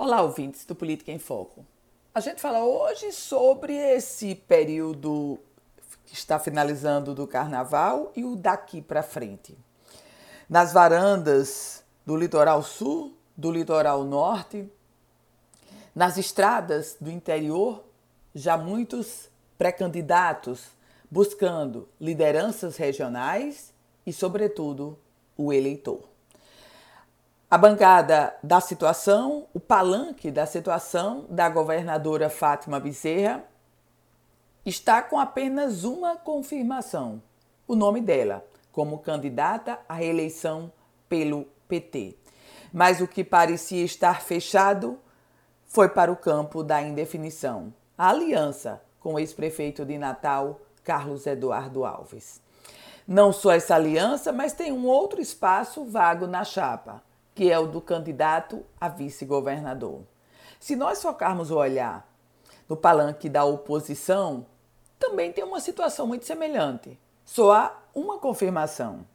Olá, ouvintes do Política em Foco. A gente fala hoje sobre esse período que está finalizando do carnaval e o daqui para frente. Nas varandas do litoral sul, do litoral norte, nas estradas do interior, já muitos pré-candidatos buscando lideranças regionais e, sobretudo, o eleitor. A bancada da situação, o palanque da situação da governadora Fátima Bezerra está com apenas uma confirmação: o nome dela como candidata à reeleição pelo PT. Mas o que parecia estar fechado foi para o campo da indefinição a aliança com o ex-prefeito de Natal, Carlos Eduardo Alves. Não só essa aliança, mas tem um outro espaço vago na chapa que é o do candidato a vice-governador. Se nós focarmos o olhar no palanque da oposição, também tem uma situação muito semelhante. Só há uma confirmação.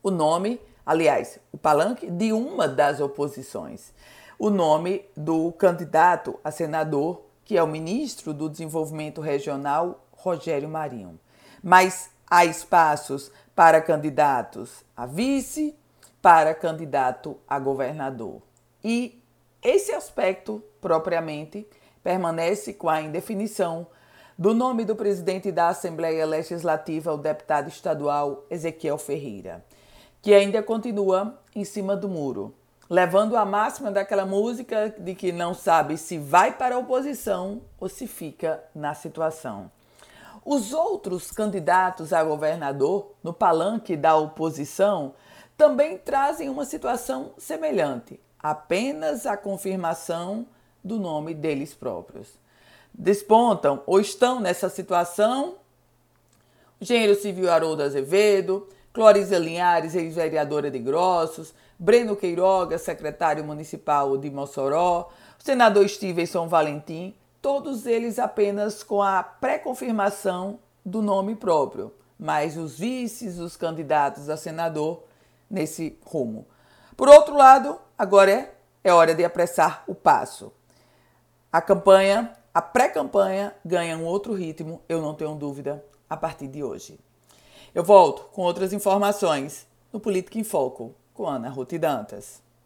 O nome, aliás, o palanque de uma das oposições. O nome do candidato a senador, que é o ministro do Desenvolvimento Regional, Rogério Marinho. Mas há espaços para candidatos a vice, para candidato a governador. E esse aspecto, propriamente, permanece com a indefinição do nome do presidente da Assembleia Legislativa, o deputado estadual Ezequiel Ferreira, que ainda continua em cima do muro, levando a máxima daquela música de que não sabe se vai para a oposição ou se fica na situação. Os outros candidatos a governador no palanque da oposição também trazem uma situação semelhante, apenas a confirmação do nome deles próprios. Despontam ou estão nessa situação o engenheiro civil Haroldo Azevedo, Clorisa Linhares, ex-vereadora de Grossos, Breno Queiroga, secretário municipal de Mossoró, o senador Stevenson Valentim, todos eles apenas com a pré-confirmação do nome próprio, mas os vices, os candidatos a senador, nesse rumo. Por outro lado, agora é, é hora de apressar o passo. A campanha, a pré-campanha ganha um outro ritmo, eu não tenho dúvida, a partir de hoje. Eu volto com outras informações no Política em Foco com Ana Ruth Dantas.